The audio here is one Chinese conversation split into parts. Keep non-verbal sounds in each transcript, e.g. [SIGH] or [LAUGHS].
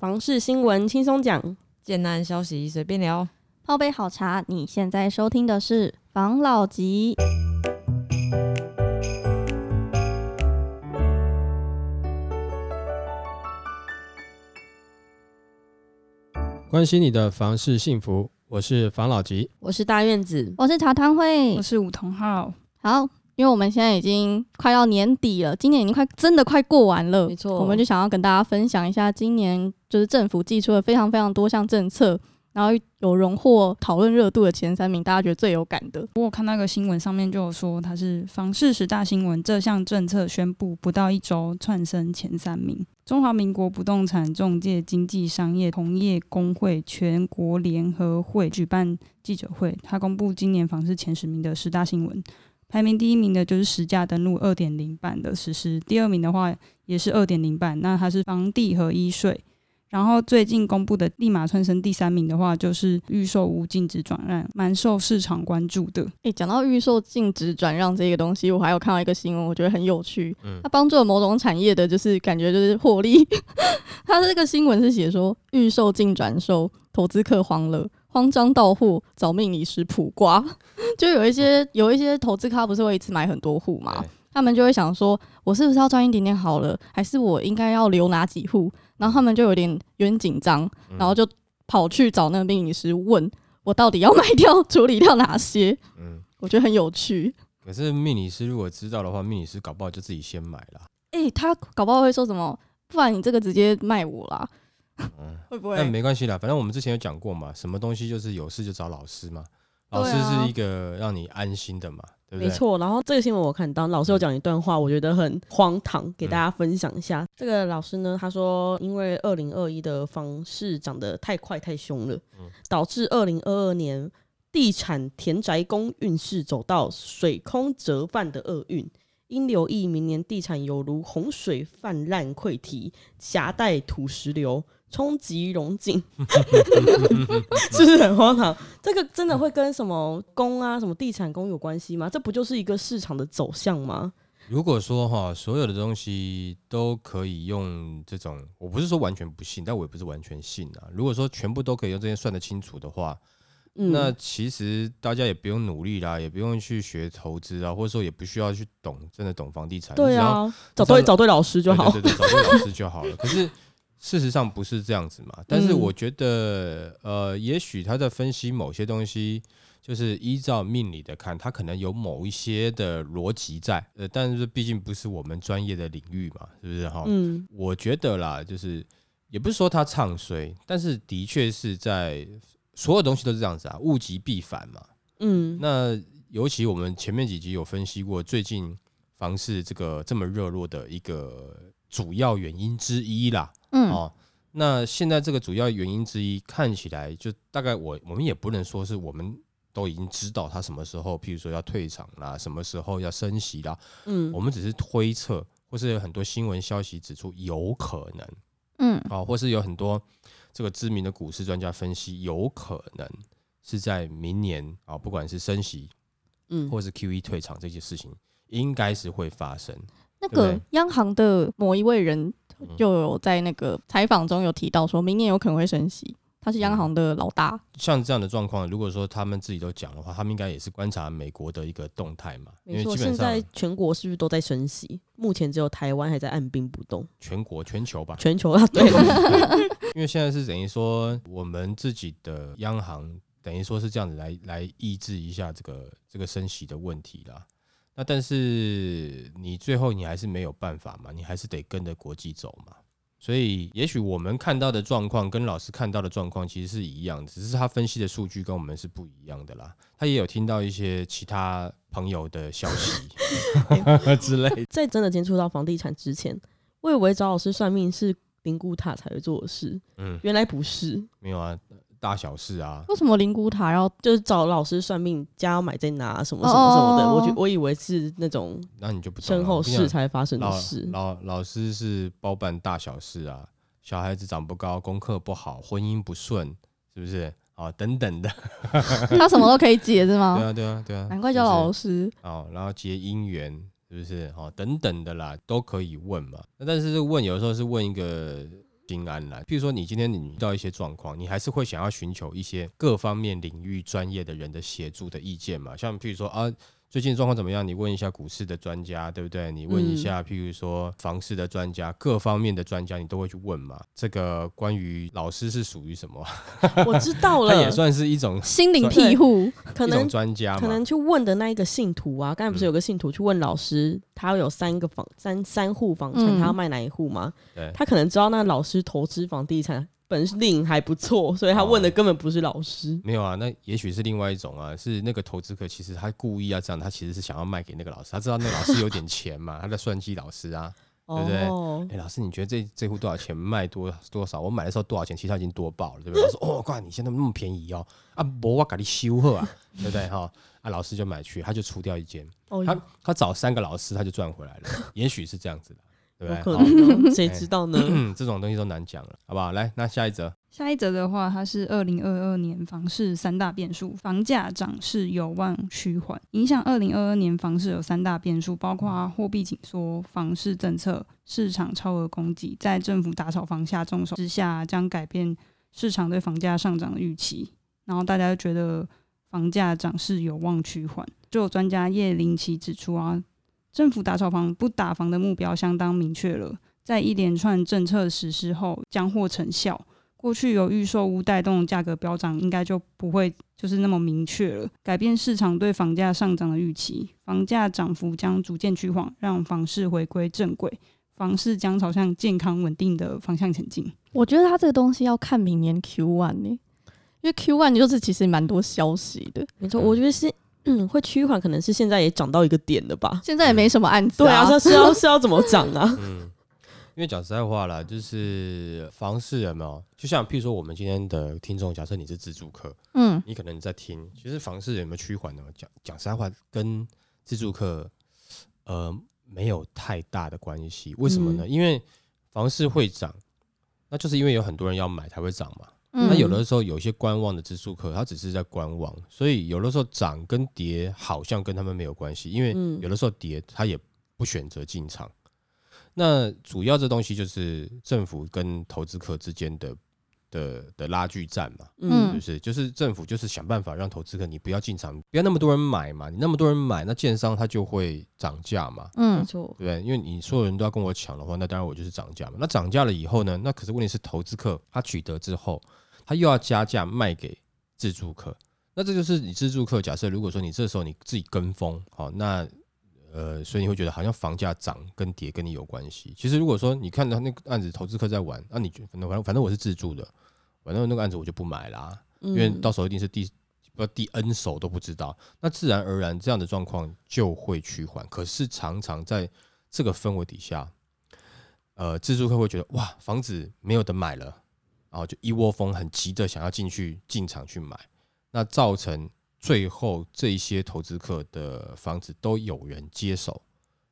房事新闻轻松讲，简单消息随便聊。泡杯好茶，你现在收听的是房老吉。关心你的房事幸福，我是房老吉。我是大院子，我是茶汤会我，是梧桐浩，好，因为我们现在已经快要年底了，今年已经快真的快过完了，没错我们就想要跟大家分享一下今年就是政府寄出了非常非常多项政策，然后有荣获讨论热度的前三名，大家觉得最有感的。我有看那个新闻上面就有说，它是房市十大新闻，这项政策宣布不到一周窜升前三名。中华民国不动产中介经济商业同业工会全国联合会举办记者会，他公布今年房市前十名的十大新闻。排名第一名的就是实价登录二点零版的实施，第二名的话也是二点零版，那它是房地合一税。然后最近公布的立马窜升第三名的话，就是预售无禁止转让，蛮受市场关注的。诶，讲到预售禁止转让这个东西，我还有看到一个新闻，我觉得很有趣。嗯它帮助了某种产业的，就是感觉就是获利。[LAUGHS] 它这个新闻是写说，预售禁转售，投资客慌了，慌张到户，找命理师卜卦。[LAUGHS] 就有一些有一些投资咖不是会一次买很多户嘛，他们就会想说，我是不是要赚一点点好了，还是我应该要留哪几户？然后他们就有点有点紧张，嗯然后就跑去找那个命理师问我到底要卖掉、处理掉哪些。嗯，我觉得很有趣。可是命理师如果知道的话，命理师搞不好就自己先买了。诶、他搞不好会说什么？不然你这个直接卖我啦，嗯，会不但会？没关系啦，反正我们之前有讲过嘛，什么东西就是有事就找老师嘛。老师是一个让你安心的嘛，对不对？没错。然后这个新闻我看到，老师有讲一段话，我觉得很荒唐，给大家分享一下。这个老师呢，他说，因为二零二一的房市涨得太快太凶了，嗯导致二零二二年地产田宅宫运势走到水空折半的厄运。应留意，明年地产犹如洪水泛滥溃堤，夹带土石流，冲击融景，[LAUGHS] 是不是很荒唐？这个真的会跟什么工啊、什么地产工有关系吗？这不就是一个市场的走向吗？如果说哈，所有的东西都可以用这种，我不是说完全不信，但我也不是完全信啊。如果说全部都可以用这些算得清楚的话，嗯，那其实大家也不用努力啦，也不用去学投资啊，或者说也不需要去懂真的懂房地产，对啊，找对找对老师就好。对对对，找对老师就好了。可是事实上不是这样子嘛？但是嗯我觉得，呃，也许他在分析某些东西，就是依照命理的看，他可能有某一些的逻辑在，呃，但是毕竟不是我们专业的领域嘛，是不是哈？嗯我觉得啦，就是也不是说他唱衰，但是的确是在所有东西都是这样子啊，物极必反嘛。嗯，那尤其我们前面几集有分析过，最近房市这个这么热络的一个主要原因之一啦。嗯，哦，那现在这个主要原因之一，看起来就大概我我们也不能说是我们都已经知道他什么时候，譬如说要退场啦，什么时候要升息啦，嗯。我们只是推测，或是有很多新闻消息指出有可能嗯。啊、或是有很多这个知名的股市专家分析，有可能是在明年啊、不管是升息嗯，或是 QE 退场这些事情，应该是会发生。那个对不对？央行的某一位人嗯就有在那个采访中有提到，说明年有可能会升息。他是央行的老大，像这样的状况，如果说他们自己都讲的话，他们应该也是观察美国的一个动态嘛，因没错。为基本现在上全国是不是都在升息？目前只有台湾还在按兵不动，全国全球吧，全球啊，对，[LAUGHS] [LAUGHS] 因为现在是等于说我们自己的央行等于说是这样子来来抑制一下这个这个升息的问题啦。那但是你最后你还是没有办法嘛，你还是得跟着国际走嘛。所以也许我们看到的状况跟老师看到的状况其实是一样，只是他分析的数据跟我们是不一样的啦。他也有听到一些其他朋友的消息 [LAUGHS] 之类。在真的接触到房地产之前，我以为找老师算命是灵骨塔才会做的事，嗯，原来不是，没有啊，大小事啊，为什么灵骨塔要？就是找老师算命，家要买在哪，什么什么什么的。哦我觉我以为是那种那你就不身后事才发生的老事。老老师是包办大小事啊，小孩子长不高，功课不好，婚姻不顺，是不是？啊，等等的，[LAUGHS] 他什么都可以解是吗对？啊，对啊，对啊，难怪叫老师师。哦，然后结姻缘，是不是？哦，等等的啦，都可以问嘛。那但是这个问有的时候是问一个，心安啦。譬如说，你今天你遇到一些状况，你还是会想要寻求一些各方面领域专业的人的协助的意见嘛？像譬如说啊。最近状况怎么样？你问一下股市的专家，对不对？你问一下，譬如说房市的专家，各方面的专家，你都会去问嘛？这个关于老师是属于什么？[LAUGHS] 我知道了，他也算是一种心灵庇护，可能专家，可能去问的那一个信徒啊，刚才不是有个信徒去问老师，他有三个房三三户房产，他要卖哪一户吗？他可能知道那老师投资房地产。本领还不错，所以他问的根本不是老师。没有啊，那也许是另外一种啊，是那个投资客其实他故意啊这样，他其实是想要卖给那个老师，他知道那个老师有点钱嘛，[LAUGHS] 他在算计老师啊，对不对？哎，老师，你觉得这这户多少钱？卖多多少？我买的时候多少钱？其实他已经多报了，对不对？[LAUGHS] 老师，哦，怪你现在那么便宜哦，啊，不，我给你修好啊，对 [LAUGHS] 不对？哈，啊，老师就买去，他就出掉一间，他他找三个老师，他就赚回来了，也许是这样子的。对不对？谁知道呢？[CLEARS THROAT] 这种东西都难讲了，好不好？来，那下一则。下一则的话，它是二零二二年房市三大变数，房价涨势有望趋缓。影响二零二二年房市有三大变数，包括货币紧缩、房市政策、市场超额供给，在政府打炒房下重手之下，将改变市场对房价上涨的预期。然后大家觉得房价涨势有望趋缓。就有专家叶林奇指出啊。政府打炒房不打房的目标相当明确了，在一连串政策实施后将获成效。过去有预售屋带动价格飙涨，应该就不会就是那么明确了。改变市场对房价上涨的预期，房价涨幅将逐渐趋缓，让房市回归正轨，房市将朝向健康稳定的方向前进。我觉得它这个东西要看明年 Q one 呢，因为 Q one 就是其实蛮多消息的。没错，我觉得是。嗯，会趋缓，可能是现在也涨到一个点了吧？现在也没什么案子，对啊，这是要是要怎么涨啊？[LAUGHS] 嗯，因为讲实在话啦，就是房市有没有？就像譬如说，我们今天的听众，假设你是自助客，嗯，你可能在听，其实房市有没有趋缓呢？讲讲实在话，跟自助客呃没有太大的关系。为什么呢？因为房市会涨，那就是因为有很多人要买才会涨嘛。那有的时候有一些观望的指数客，他只是在观望，所以有的时候涨跟跌好像跟他们没有关系，因为有的时候跌他也不选择进场。那主要这东西就是政府跟投资客之间的。的的拉锯战嘛，嗯，就是就是政府就是想办法让投资客你不要进场，不要那么多人买嘛，你那么多人买，那建商他就会涨价嘛，嗯，没错，对？因为你所有人都要跟我抢的话，那当然我就是涨价嘛。那涨价了以后呢，那可是问题是投资客他取得之后，他又要加价卖给自助客，那这就是你自助客。假设如果说你这时候你自己跟风，好，那呃，所以你会觉得好像房价涨跟跌跟你有关系。其实如果说你看到那个案子投资客在玩，那你反正反正我是自助的。反正那个案子我就不买啦，因为到时候一定是第不第 N 手都不知道，那自然而然这样的状况就会趋缓。可是常常在这个氛围底下，呃，自助客会觉得哇，房子没有得买了，然后就一窝蜂很急的想要进去进场去买，那造成最后这一些投资客的房子都有人接手，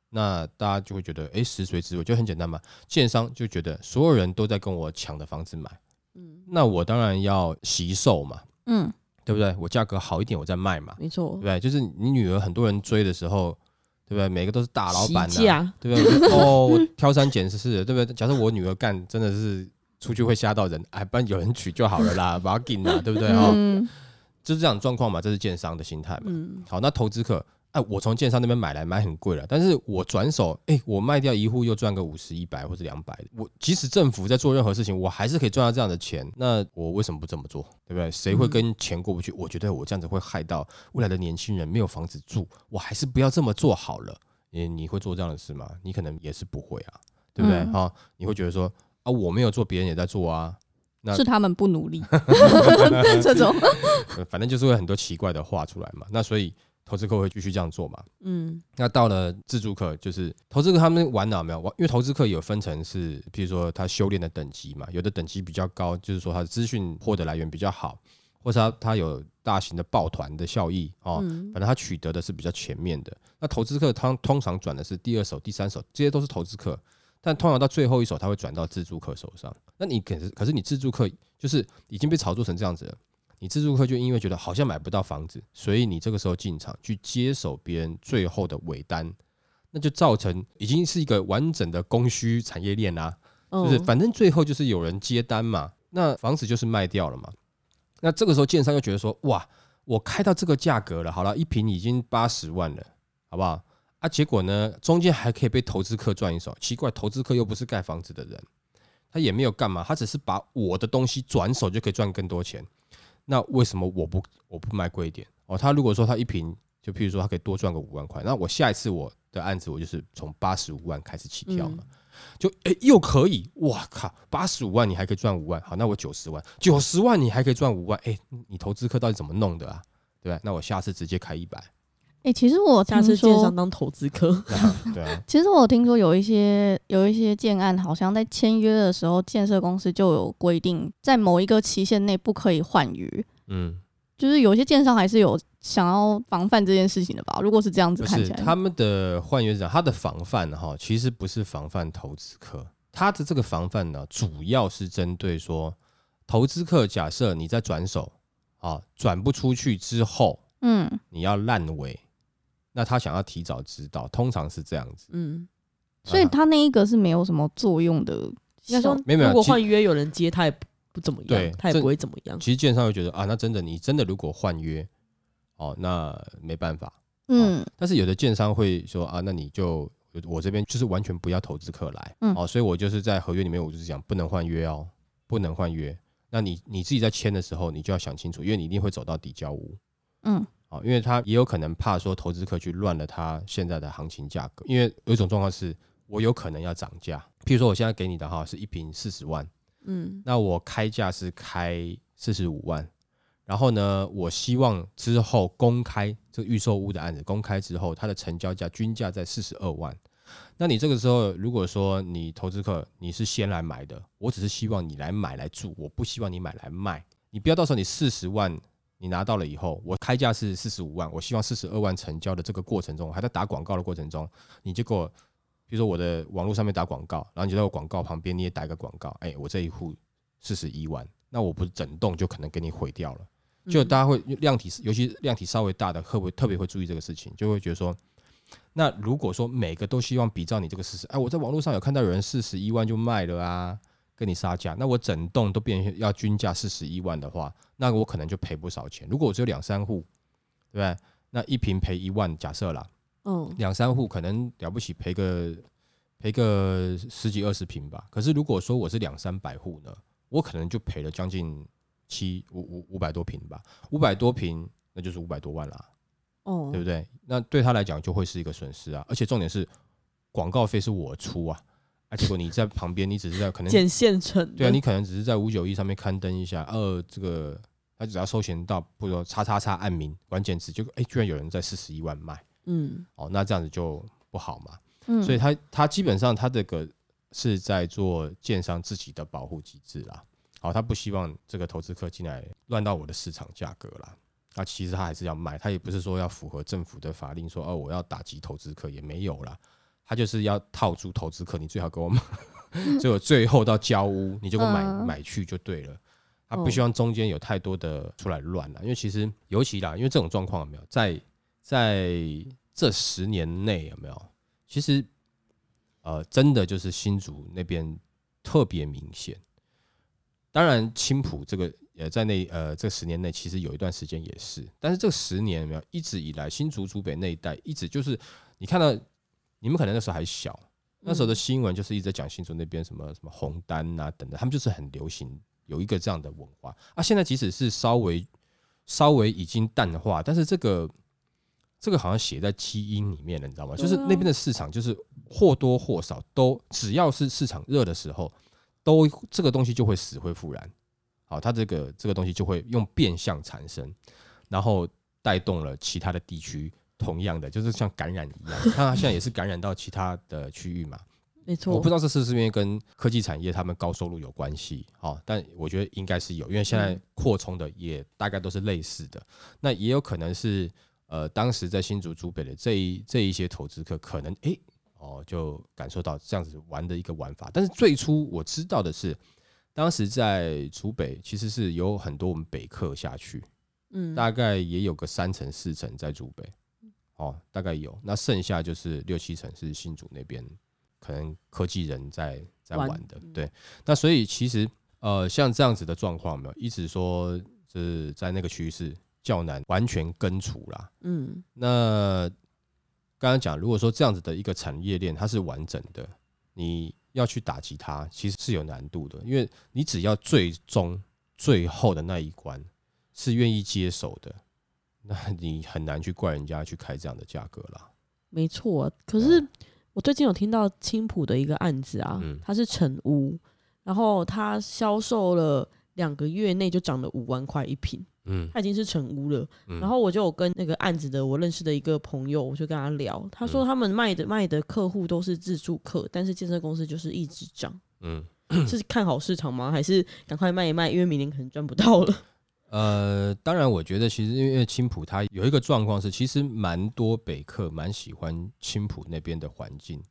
那大家就会觉得哎，食髓知味，就很简单嘛，建商就觉得所有人都在跟我抢的房子买。那我当然要惜售嘛，嗯，对不对？我价格好一点，我再卖嘛，没错，对不对？就是你女儿很多人追的时候，对不对？每个都是大老板的，对不对？哦，挑三拣四，对不对？假设我女儿干真的是出去会吓到人，哎，不然有人娶就好了啦，[LAUGHS] 把它给啦，对不对？哦，就是这样状况嘛，这是建商的心态嘛。嗯，好，那投资客。哎，我从建商那边买来买很贵了，但是我转手，哎，我卖掉一户又赚个五十、一百或者两百。我即使政府在做任何事情，我还是可以赚到这样的钱。那我为什么不这么做？对不对？谁会跟钱过不去？我觉得我这样子会害到未来的年轻人没有房子住，我还是不要这么做好了。你你会做这样的事吗？你可能也是不会啊，对不对？哈，你会觉得说啊，我没有做，别人也在做啊，那是他们不努力，[LAUGHS] 这种，反正就是会很多奇怪的话出来嘛。那所以。投资客会继续这样做嘛？嗯，那到了自助客，就是投资客他们玩哪没有玩？因为投资客有分成是，比如说他修炼的等级嘛，有的等级比较高，就是说他的资讯获得来源比较好，或者他他有大型的抱团的效益哦，反正他取得的是比较全面的。那投资客他通常转的是第二手、第三手，这些都是投资客，但通常到最后一手他会转到自助客手上。那你可是可是你自助客就是已经被炒作成这样子了。你自助客就因为觉得好像买不到房子，所以你这个时候进场去接手别人最后的尾单，那就造成已经是一个完整的供需产业链啦。就是嗯反正最后就是有人接单嘛，那房子就是卖掉了嘛。那这个时候建商又觉得说，哇，我开到这个价格了，好了，一平已经八十万了，好不好？啊，结果呢，中间还可以被投资客赚一手，奇怪，投资客又不是盖房子的人，他也没有干嘛，他只是把我的东西转手就可以赚更多钱。那为什么我不我不卖贵一点？哦，他如果说他一瓶，就譬如说他可以多赚个五万块，那我下一次我的案子我就是从八十五万开始起跳嘛。就诶、又可以，哇靠，八十五万你还可以赚五万，好，那我九十万，九十万你还可以赚五万，诶、你投资客到底怎么弄的啊？对吧？那我下次直接开一百，哎、其实我听下次建说商，当投资客，[LAUGHS] 对啊，[LAUGHS] 其实我听说有一些有一些建案，好像在签约的时候，建设公司就有规定，在某一个期限内不可以换约。嗯，就是有些建商还是有想要防范这件事情的吧？如果是这样子看起来，是他们的换约是这样，他的防范哈，其实不是防范投资客，他的这个防范呢，主要是针对说投资客，假设你在转手啊转不出去之后，嗯，你要烂尾，那他想要提早知道，通常是这样子。嗯，所以啊他那一个是没有什么作用的效。应该说，如果换约有人接，他也不不怎么对样，他也不会怎么样。其实建商会觉得啊，那真的你真的如果换约，哦，那没办法。嗯但是有的建商会说啊，那你就我这边就是完全不要投资客来，嗯哦，所以我就是在合约里面我就是讲不能换约哦，不能换约。那你你自己在签的时候，你就要想清楚，因为你一定会走到底交屋。嗯哦，因为他也有可能怕说投资客去乱了他现在的行情价格，因为有一种状况是我有可能要涨价，譬如说我现在给你的哈是一瓶四十万，嗯那我开价是开四十五万，然后呢，我希望之后公开这个预售屋的案子公开之后，它的成交价均价在四十二万。那你这个时候如果说你投资客你是先来买的，我只是希望你来买来住，我不希望你买来卖。你不要到时候你四十万你拿到了以后，我开价是四十五万，我希望四十二万成交的这个过程中，还在打广告的过程中，你就给我，比如说我的网络上面打广告，然后你就在我广告旁边你也打一个广告，哎、我这一户四十一万，那我不是整栋就可能给你毁掉了。就大家会量体，尤其量体稍微大的，会不会特别会注意这个事情，就会觉得说，那如果说每个都希望比照你这个事实，哎，我在网络上有看到有人四十一万就卖了啊，跟你杀价，那我整栋都变成要均价四十一万的话，那我可能就赔不少钱。如果我只有两三户，对不对？那一平赔一万，假设啦，嗯两三户可能了不起赔个赔个十几二十平吧。可是如果说我是两三百户呢，我可能就赔了将近七五五五百多平吧，五百多平那就是五百多万啦，哦，对不对？那对他来讲就会是一个损失啊，而且重点是广告费是我出啊，啊，结果你在旁边，你只是在可能捡现成，对啊，你可能只是在五九一上面刊登一下，呃，这个他只要搜寻到，不如说叉叉叉按名关键词，就哎、居然有人在四十一万卖，嗯哦，那这样子就不好嘛。嗯，所以他他基本上他这个是在做建商自己的保护机制啦。好，他不希望这个投资客进来乱到我的市场价格啦。那其实他还是要卖，他也不是说要符合政府的法令说哦我要打击投资客也没有啦，他就是要套住投资客，你最好给我买，[LAUGHS] 所以我最后到交屋你就给我买、嗯买去就对了。他不希望中间有太多的出来乱了，因为其实尤其啦，因为这种状况有没有在在这十年内有没有？其实呃，真的就是新竹那边特别明显。当然，青浦这个呃，在那呃这十年内，其实有一段时间也是，但是这十年有没有一直以来，新竹竹北那一带一直就是你看到你们可能那时候还小，那时候的新闻就是一直在讲新竹那边什么什么红单啊等等，他们就是很流行有一个这样的文化啊。现在即使是稍微稍微已经淡化，但是这个这个好像写在基因里面了，你知道吗？就是那边的市场，就是或多或少都只要是市场热的时候，都这个东西就会死灰复燃。好，它这个这个东西就会用变相产生，然后带动了其他的地区，同样的就是像感染一样，[LAUGHS] 它现在也是感染到其他的区域嘛。没错，我不知道这是不是因为跟科技产业他们高收入有关系，哦，但我觉得应该是有，因为现在嗯扩充的也大概都是类似的。那也有可能是呃，当时在新竹、竹北的这一这一些投资客，可能诶哦就感受到这样子玩的一个玩法。但是最初我知道的是，当时在竹北其实是有很多我们北客下去，嗯大概也有个三层四层在竹北，哦，大概有。那剩下就是六七成是新竹那边可能科技人在在玩玩的。对，那所以其实呃，像这样子的状况，没有一直说是在那个区域是较难完全根除啦。嗯那刚刚讲，如果说这样子的一个产业链它是完整的，你要去打击它，其实是有难度的，因为你只要最终最后的那一关是愿意接手的，那你很难去怪人家去开这样的价格啦。没错。可是我最近有听到青浦的一个案子啊，嗯它是成屋，然后它销售了两个月内就涨了五万块一平，嗯它已经是成屋了。嗯，然后我就有跟那个案子的我认识的一个朋友，我就跟他聊，他说嗯他们卖的卖的客户都是自助客，但是建设公司就是一直涨，嗯 [COUGHS] 是看好市场吗？还是赶快卖一卖，因为明年可能赚不到了？呃，当然，我觉得其实因为青浦它有一个状况是，其实蛮多北客蛮喜欢青浦那边的环境，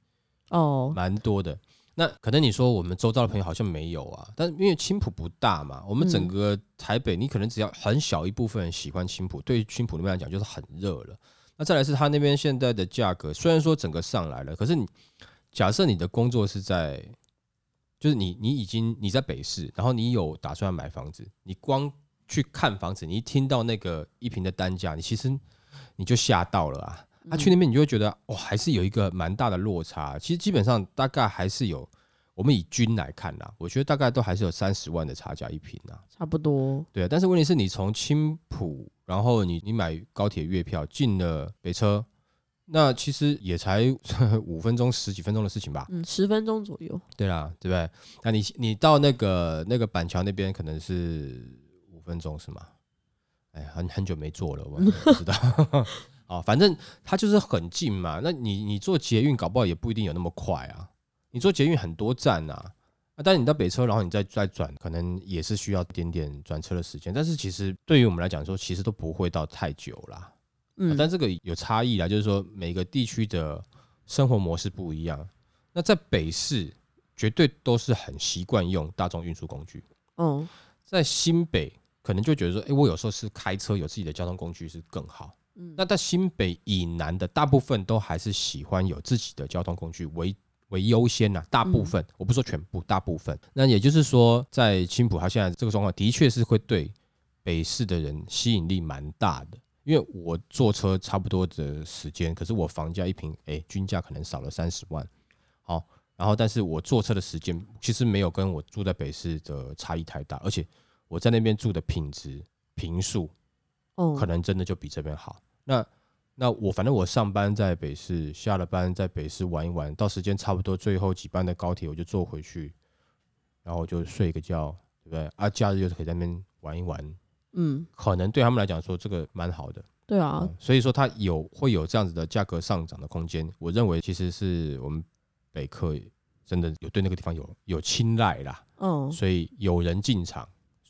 哦，蛮多的。那可能你说我们周遭的朋友好像没有啊，但因为青浦不大嘛，我们整嗯个台北，你可能只要很小一部分人喜欢青浦，对于青浦那边来讲就是很热了。那再来是它那边现在的价格，虽然说整个上来了，可是你假设你的工作是在，就是你你已经你在北市，然后你有打算买房子，你光去看房子，你一听到那个一平的单价，你其实你就吓到了啊。啊、去那边你就会觉得哇，还是有一个蛮大的落差。其实基本上大概还是有，我们以均来看啦，我觉得大概都还是有三十万的差价一平啊。差不多，对啊，但是问题是你从青浦，然后你你买高铁月票进了北车，那其实也才 [LAUGHS] 五分钟十几分钟的事情吧。嗯，十分钟左右，对啦，对不对？那你你到那个那个板桥那边可能是五分钟是吗？哎，很很久没坐了，我不知道。[LAUGHS] 啊，反正它就是很近嘛。那你你坐捷运搞不好也不一定有那么快啊。你坐捷运很多站啊，啊，但是你到北车，然后你再再转，可能也是需要一点点转车的时间。但是其实对于我们来讲说，其实都不会到太久啦。啊嗯，但这个有差异啦，就是说每个地区的生活模式不一样。那在北市绝对都是很习惯用大众运输工具，嗯，在新北可能就觉得说，诶，我有时候是开车有自己的交通工具是更好。嗯那在新北以南的大部分都还是喜欢有自己的交通工具为为优先呐、大部分、我不说全部，大部分。那也就是说，在青浦它现在这个状况，的确是会对北市的人吸引力蛮大的。因为我坐车差不多的时间，可是我房价一平，哎、均价可能少了三十万，好，然后但是我坐车的时间其实没有跟我住在北市的差异太大，而且我在那边住的品质、平数哦，可能真的就比这边好。那那我反正我上班在北市，下了班在北市玩一玩，到时间差不多最后几班的高铁我就坐回去，然后就睡个觉，对不对？啊，假日就是可以在那边玩一玩，嗯，可能对他们来讲说这个蛮好的。对啊嗯，所以说它有会有这样子的价格上涨的空间。我认为其实是我们北客真的有对那个地方有有青睐啦，嗯，所以有人进场，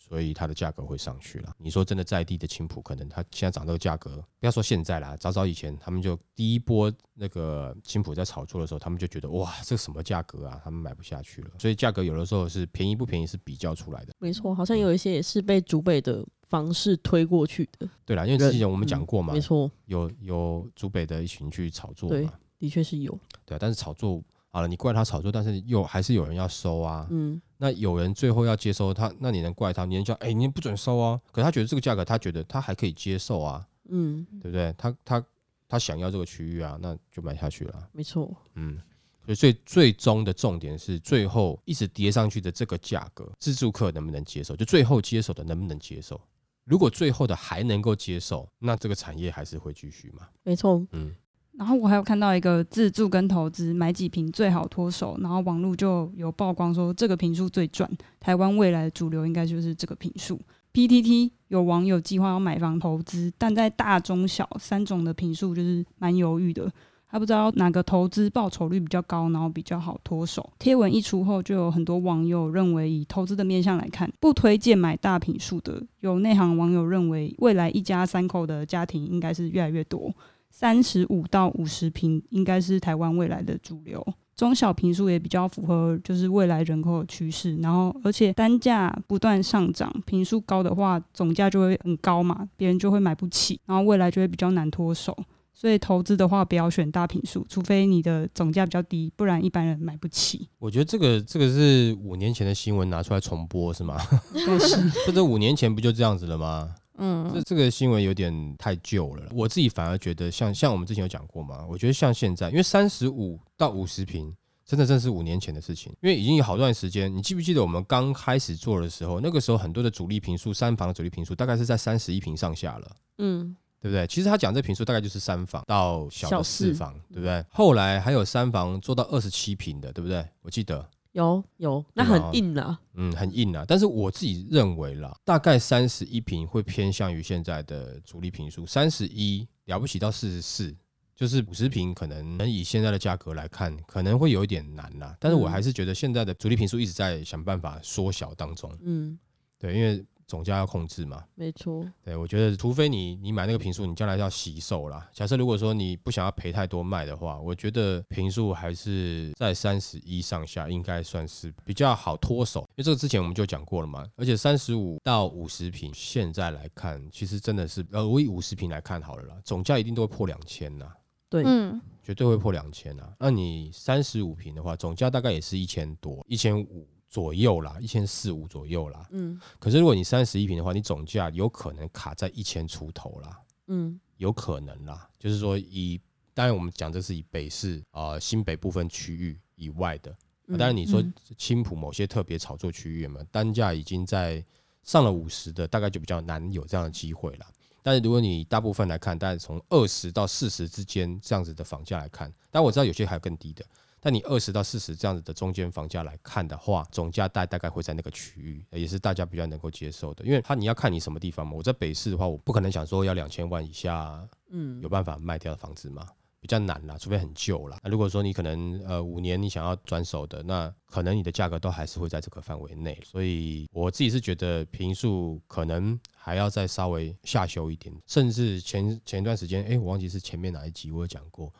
所以它的价格会上去了。你说真的在地的青浦，可能它现在涨这个价格，不要说现在啦，早早以前他们就第一波那个青浦在炒作的时候，他们就觉得哇，这什么价格啊，他们买不下去了。所以价格有的时候是便宜不便宜是比较出来的。没错，好像有一些也是被竹北的方式推过去的，对啦，因为之前我们讲过嘛，没错，有有竹北的一群去炒作对嘛，的确是有，对啊，但是炒作好了，你怪他炒作，但是又还是有人要收啊。嗯，那有人最后要接收他，那你能怪他？你能叫哎、你不准收啊？可是他觉得这个价格，他觉得他还可以接受啊，嗯，对不对？他他他想要这个区域啊，那就买下去了。没错，嗯，所以最最终的重点是最后一直跌上去的这个价格，自助客能不能接受？就最后接手的能不能接受？如果最后的还能够接受，那这个产业还是会继续嘛？没错，嗯，然后我还有看到一个自助跟投资买几瓶最好脱手，然后网络就有曝光说这个瓶数最赚，台湾未来的主流应该就是这个瓶数。PTT 有网友计划要买房投资，但在大中小三种的瓶数就是蛮犹豫的，他不知道哪个投资报酬率比较高，然后比较好脱手。贴文一出后，就有很多网友认为，以投资的面向来看，不推荐买大瓶数的。有内行网友认为，未来一家三口的家庭应该是越来越多。三十五到五十平应该是台湾未来的主流，中小平数也比较符合就是未来人口的趋势，然后而且单价不断上涨，平数高的话总价就会很高嘛，别人就会买不起，然后未来就会比较难脱手。所以投资的话不要选大平数，除非你的总价比较低，不然一般人买不起。我觉得这个这个是五年前的新闻拿出来重播是吗？[LAUGHS] 是 [LAUGHS] 这这五年前不就这样子了吗？嗯这这个新闻有点太旧了，我自己反而觉得像像我们之前有讲过嘛，我觉得像现在，因为三十五到五十平，真的正是五年前的事情，因为已经有好段时间，你记不记得我们刚开始做的时候，那个时候很多的主力平数，三房的主力平数大概是在三十一平上下了。嗯，对不对？其实他讲这平数大概就是三房到小小的四四房，对不对？后来还有三房做到二十七平的，对不对？我记得，有有，那很硬啊。嗯，很硬啊。但是我自己认为啦，大概三十一平会偏向于现在的主力平数，三十一了不起到四十四，就是五十平，可能以现在的价格来看，可能会有一点难啦。但是我嗯还是觉得现在的主力平数一直在想办法缩小当中，嗯，对，因为总价要控制嘛。没错。对，我觉得除非你你买那个平数，你将来要洗售啦。假设如果说你不想要赔太多卖的话，我觉得平数还是在三十一上下，应该算是比较好脱手。因为这个之前我们就讲过了嘛，而且三十五到五十平，现在来看，其实真的是呃，我以五十平来看好了啦，总价一定都会破两千呐，对，嗯绝对会破两千呐。那你三十五平的话，总价大概也是一千多，一千五左右啦，一千四五左右啦。嗯可是如果你三十一平的话，你总价有可能卡在一千出头啦，嗯有可能啦。就是说以，当然我们讲这是以北市啊、呃新北部分区域以外的，当然你说嗯青浦某些特别炒作区域嘛，单价已经在上了五十的，大概就比较难有这样的机会了。但是如果你大部分来看，大概从二十到四十之间这样子的房价来看，但我知道有些还有更低的，但你二十到四十这样子的中间房价来看的话，总价带大概会在那个区域，也是大家比较能够接受的。因为它你要看你什么地方嘛。我在北市的话，我不可能想说要两千万以下嗯有办法卖掉的房子嘛，比较难啦，除非很旧啦。那如果说你可能呃五年你想要转手的，那可能你的价格都还是会在这个范围内。所以我自己是觉得平数可能还要再稍微下修一点，甚至前前一段时间，哎、我忘记是前面哪一集我有讲过，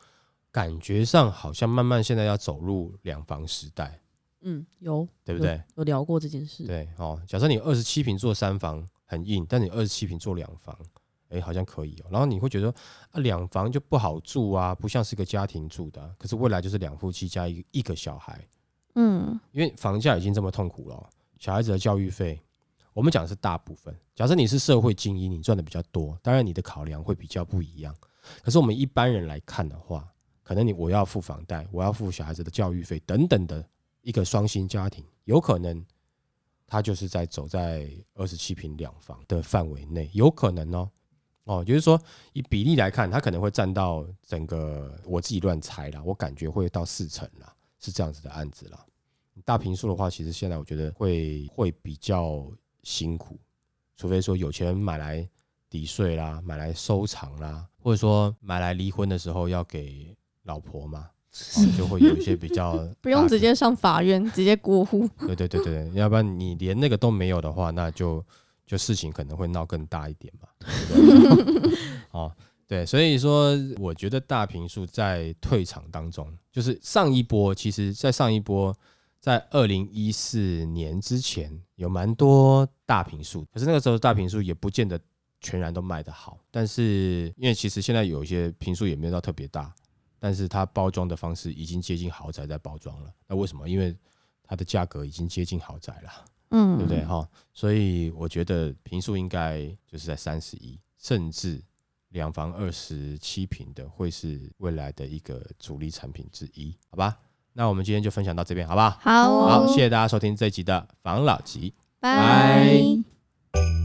感觉上好像慢慢现在要走入两房时代，嗯，有对不对？有有聊过这件事。对哦，假设你二十七平做三房很硬，但你二十七平做两房，哎，好像可以哦。然后你会觉得啊，两房就不好住啊，不像是个家庭住的啊、可是未来就是两夫妻加一个一个小孩，嗯因为房价已经这么痛苦了哦、小孩子的教育费，我们讲的是大部分。假设你是社会精英，你赚的比较多，当然你的考量会比较不一样。可是我们一般人来看的话，可能你我要付房贷，我要付小孩子的教育费等等的一个双薪家庭，有可能他就是在走在二十七平两房的范围内，有可能哦。哦，就是说以比例来看，它可能会占到整个我自己乱猜啦，我感觉会到四成啦，是这样子的案子啦。大平数的话，其实现在我觉得会会比较辛苦，除非说有钱人买来抵税啦，买来收藏啦，或者说买来离婚的时候要给老婆嘛，哦、就会有一些比较 [LAUGHS] 不用直接上法院，直接过户。对对对对，要不然你连那个都没有的话，那就就事情可能会闹更大一点嘛，对不对？[LAUGHS] 哦，对，所以说我觉得大平数在退场当中，就是上一波，其实在上一波，在二零一四年之前有蛮多大平数，可是那个时候大平数也不见得全然都卖得好，但是因为其实现在有一些平数也没有到特别大，但是它包装的方式已经接近豪宅在包装了，那为什么？因为它的价格已经接近豪宅了。嗯，对不对？哈、所以我觉得平数应该就是在三十一，甚至两房二十七平的会是未来的一个主力产品之一，好吧？那我们今天就分享到这边，好不好？好，好，谢谢大家收听这一集的房老集。拜拜